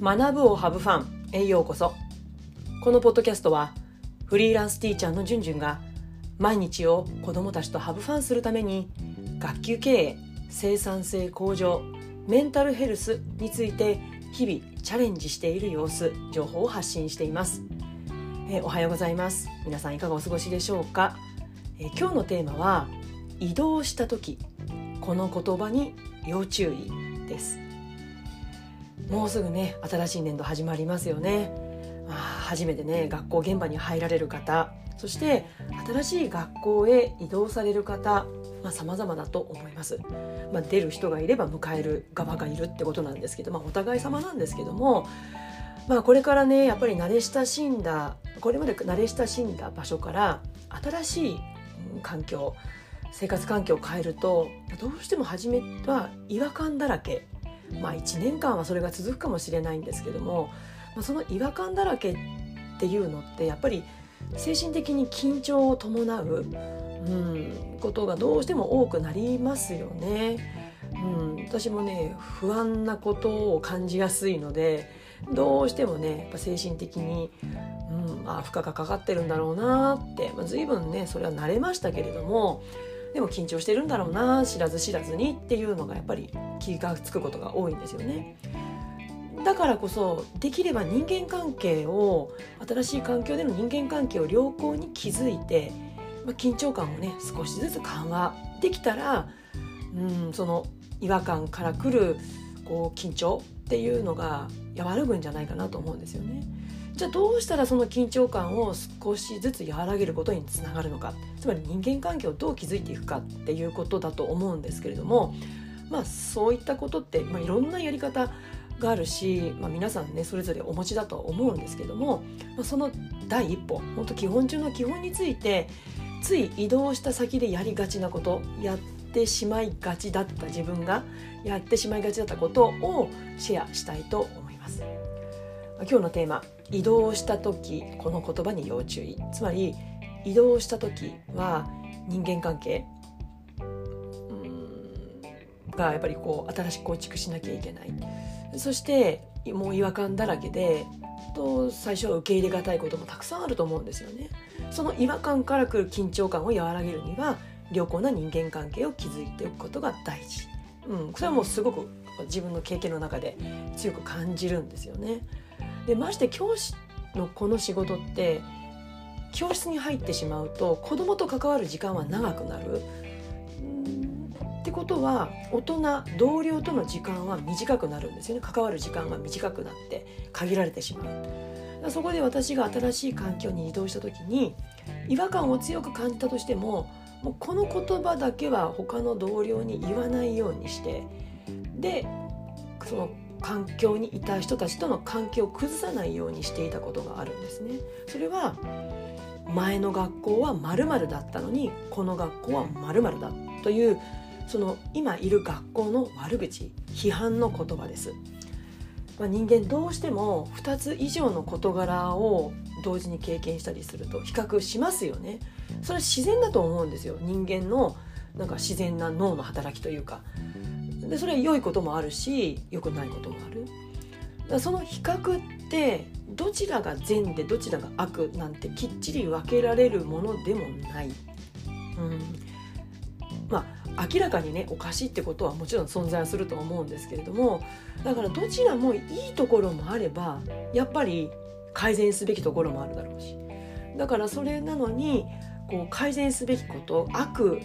学ぶをハブファンへようこそ。このポッドキャストはフリーランスティーチャーのじゅんじゅんが毎日を子どもたちとハブファンするために学級経営生産性向上メンタルヘルスについて日々チャレンジしている様子情報を発信しています、えおはようございます。皆さんいかがお過ごしでしょうか、え今日のテーマは移動した時この言葉に要注意です。もうすぐね新しい年度始まりますよね。あー初めてね学校現場に入られる方。そして新しい学校へ移動される方。まあ様々だと思います、まあ、出る人がいれば迎える側がいるってことなんですけど、まあ、お互い様なんですけどもまあこれからねやっぱり慣れ親しんだこれまで慣れ親しんだ場所から新しいうん環境生活環境を変えるとどうしても初めは違和感だらけまあ1年間はそれが続くかもしれないんですけども、まあ、その違和感だらけっていうのってやっぱり精神的に緊張を伴う、うん、ことがどうしても多くなりますよね。うん、私もね不安なことを感じやすいのでどうしてもねやっぱ精神的に、うん、あ負荷がかかってるんだろうなって、まあ、随分ねそれは慣れましたけれどもでも緊張してるんだろうな知らず知らずにっていうのがやっぱり気がつくことが多いんですよね。だからこそできれば人間関係を新しい環境での人間関係を良好に築いて、まあ、緊張感をね少しずつ緩和できたら、うん、その違和感からくるこう緊張っていうのが和らぐんじゃないかなと思うんですよね。じゃあどうしたらその緊張感を少しずつ和らげることにつながるのか。つまり人間関係をどう築いていくかっていうことだと思うんですけれども。まあそういったことって、まあ、いろんなやり方があるし、まあ、皆さんねそれぞれお持ちだと思うんですけども、まあ、その第一歩本当基本中の基本についてつい移動した先でやりがちなことやってしまいがちだった自分がやってしまいがちだったことをシェアしたいと思います。今日のテーマ移動した時この言葉に要注意。つまり移動した時は人間関係がやっぱりこう新しく構築しなきゃいけない。そしてもう違和感だらけでと最初は受け入れがたいこともたくさんあると思うんですよね。その違和感からくる緊張感を和らげるには良好な人間関係を築いておくことが大事、うん、それはもうすごく自分の経験の中で強く感じるんですよね。でまして教師のこの仕事って教室に入ってしまうと子供と関わる時間は長くなる。ってことは大人同僚との時間は短くなるんですよね関わる時間が短くなって限られてしまうそこで私が新しい環境に移動した時に違和感を強く感じたとしてももうこの言葉だけは他の同僚に言わないようにしてでその環境にいた人たちとの関係を崩さないようにしていたことがあるんですね。それは前の学校は〇〇だったのにこの学校は〇〇だというその今いる学校の悪口批判の言葉です。まあ、人間どうしても2つ以上の事柄を同時に経験したりすると比較しますよね。それは自然だと思うんですよ人間のなんか自然な脳の働きというかでそれは良いこともあるし良くないこともある。だその比較ってどちらが善でどちらが悪なんてきっちり分けられるものでもない、うん、まあ明らかにねおかしいってことはもちろん存在すると思うんですけれどもだからどちらもいいところもあればやっぱり改善すべきところもあるだろうし。だからそれなのにこう改善すべきこと悪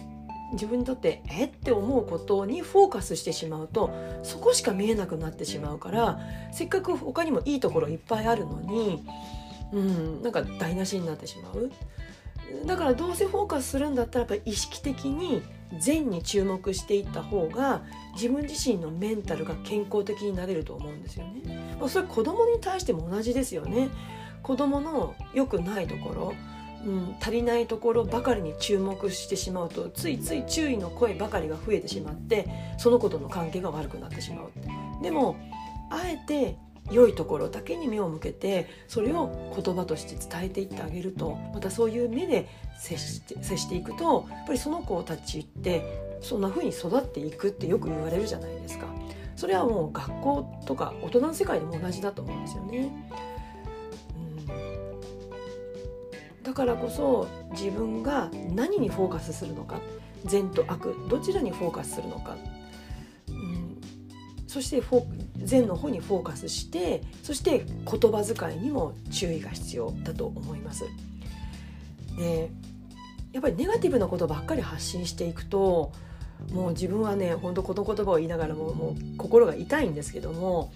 自分にとってえ？って思うことにフォーカスしてしまうとそこしか見えなくなってしまうからせっかく他にもいいところいっぱいあるのに、うん、なんか台無しになってしまうだからどうせフォーカスするんだったらやっぱ意識的に善に注目していった方が自分自身のメンタルが健康的になれると思うんですよね。それ子供に対しても同じですよね。子供の良くないところうん、足りないところばかりに注目してしまうとついつい注意の声ばかりが増えてしまってその子との関係が悪くなってしまうでもあえて良いところだけに目を向けてそれを言葉として伝えていってあげるとまたそういう目で接して接していくとやっぱりその子たちってそんな風に育っていくってよく言われるじゃないですか。それはもう学校とか大人の世界でも同じだと思うんですよね。だからこそ自分が何にフォーカスするのか善と悪どちらにフォーカスするのか、うん、そしてフォ善の方にフォーカスしてそして言葉遣いにも注意が必要だと思います。でやっぱりネガティブなことばっかり発信していくともう自分はね本当この言葉を言いながらももう心が痛いんですけども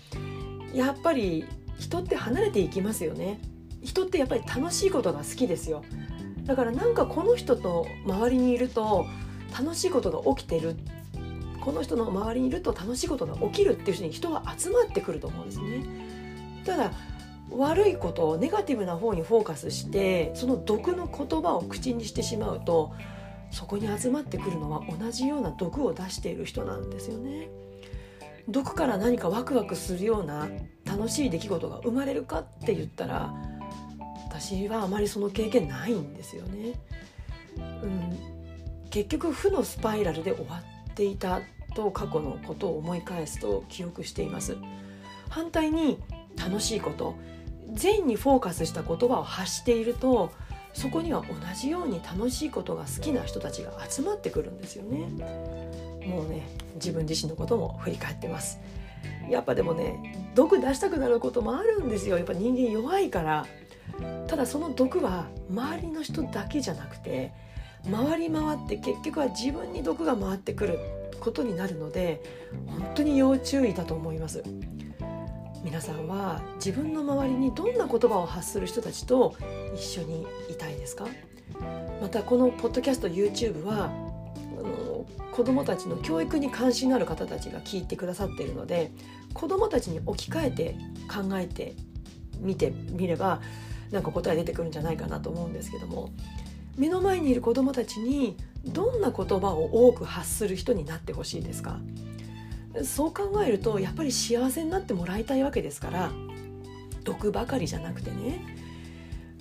やっぱり人って離れていきますよね。人ってやっぱり楽しいことが好きですよ。だからなんかこの人と周りにいると楽しいことが起きてる。この人の周りにいると楽しいことが起きるっていう人に人は集まってくると思うんですね。ただ悪いことをネガティブな方にフォーカスしてその毒の言葉を口にしてしまうとそこに集まってくるのは同じような毒を出している人なんですよね。毒から何かワクワクするような楽しい出来事が生まれるかって言ったら私はあまりその経験ないんですよね。うん、結局負のスパイラルで終わっていたと過去のことを思い返すと記憶しています。反対に楽しいこと善にフォーカスした言葉を発しているとそこには同じように楽しいことが好きな人たちが集まってくるんですよね。もうね自分自身のことも振り返ってます。やっぱでもね毒出したくなることもあるんですよ。やっぱ人間弱いから。ただその毒は周りの人だけじゃなくて回り回って結局は自分に毒が回ってくることになるので本当に要注意だと思います。皆さんは自分の周りにどんな言葉を発する人たちと一緒にいたいですか？またこのポッドキャスト YouTube は子どもたちの教育に関心のある方たちが聞いてくださっているので子どもたちに置き換えて考えてみてみればなんか答え出てくるんじゃないかなと思うんですけども目の前にいる子どもたちにどんな言葉を多く発する人になってほしいですか？そう考えるとやっぱり幸せになってもらいたいわけですから毒ばかりじゃなくてね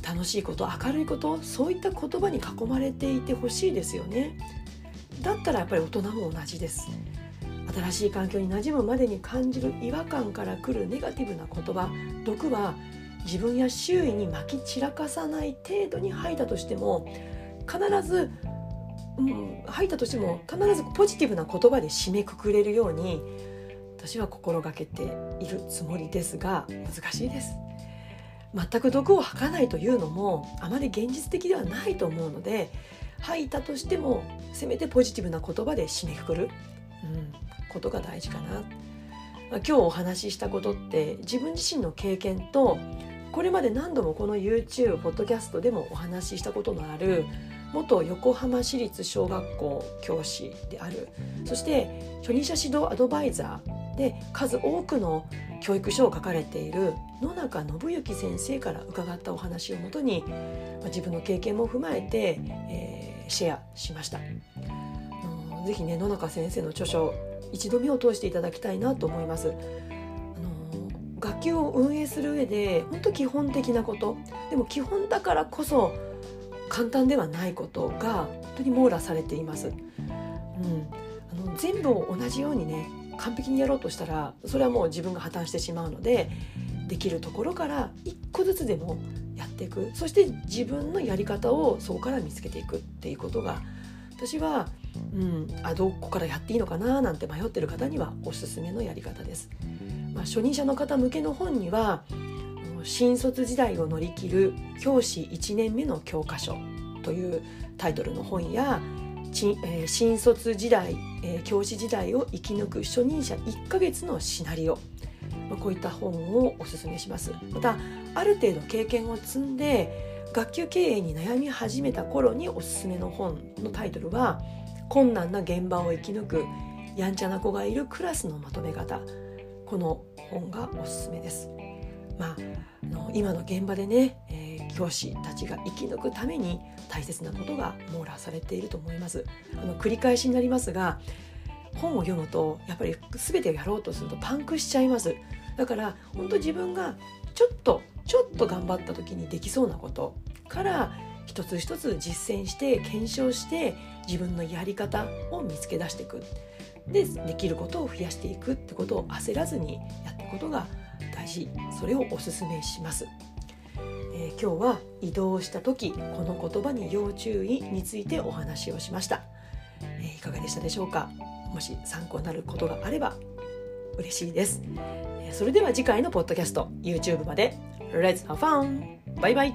楽しいこと明るいことそういった言葉に囲まれていてほしいですよね。だったらやっぱり大人も同じです。新しい環境に馴染むまでに感じる違和感から来るネガティブな言葉毒は自分や周囲にまき散らかさない程度に吐いたとしても必ずうん、吐いたとしても必ずポジティブな言葉で締めくくれるように私は心がけているつもりですが難しいです。全く毒を吐かないというのもあまり現実的ではないと思うので吐いたとしてもせめてポジティブな言葉で締めくくる、うん、ことが大事かな。今日お話ししたことって自分自身の経験とこれまで何度もこの YouTube ポッドキャストでもお話ししたことのある元横浜市立小学校教師であるそして初任者指導アドバイザーで数多くの教育書を書かれている野中信之先生から伺ったお話をもとに、自分の経験も踏まえて、えー、シェアしました。ぜひね野中先生の著書一度目を通していただきたいなと思います。あの学級を運営する上で本当基本的なことでも基本だからこそ簡単ではないことが本当に網羅されています。うん、あの全部を同じようにね完璧にやろうとしたらそれはもう自分が破綻してしまうのでできるところから一個ずつでもやっていくそして自分のやり方をそこから見つけていくっていうことが私は、うん、あどこからやっていいのかななんて迷ってる方にはおすすめのやり方です。まあ、初任者の方向けの本には新卒時代を乗り切る教師1年目の教科書というタイトルの本や新卒時代教師時代を生き抜く初任者1ヶ月のシナリオこういった本をおすすめします。またある程度経験を積んで学級経営に悩み始めた頃におすすめの本のタイトルは困難な現場を生き抜くやんちゃな子がいるクラスのまとめ方。この本がおすすめです。まあ、の今の現場でね、えー、教師たちが生き抜くために大切なことが網羅されていると思います。あの繰り返しになりますが本を読むとやっぱり全てをやろうとするとパンクしちゃいます。だから本当自分がちょっとちょっと頑張った時にできそうなことから一つ一つ実践して検証して自分のやり方を見つけ出していく。でできることを増やしていくってことを焦らずにやっていくことが大事。それをおすすめします、えー、今日は移動した時この言葉に要注意についてお話をしました、えー、いかがでしたでしょうか？もし参考になることがあれば嬉しいです。えそれでは次回のポッドキャスト YouTube まで。Let's have fun! バイバイ